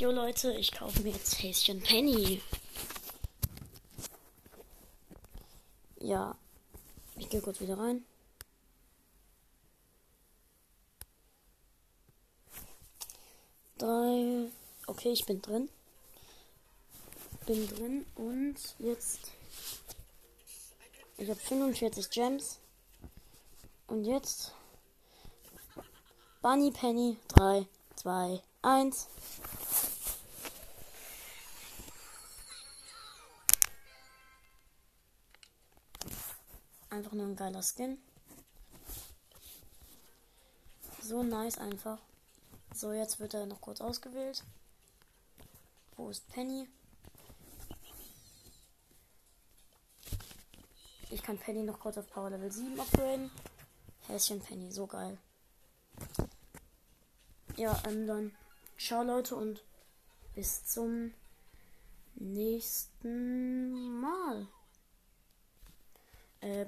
Jo Leute, ich kaufe mir jetzt Häschen Penny. Ja, ich gehe kurz wieder rein. Drei. Okay, ich bin drin. Bin drin und jetzt. Ich habe 45 Gems. Und jetzt. Bunny Penny. 3, 2, 1. Einfach nur ein geiler Skin. So nice einfach. So, jetzt wird er noch kurz ausgewählt. Wo ist Penny? Ich kann Penny noch kurz auf Power Level 7 upgraden. Häschen Penny, so geil. Ja, ähm, dann ciao Leute und bis zum nächsten Mal.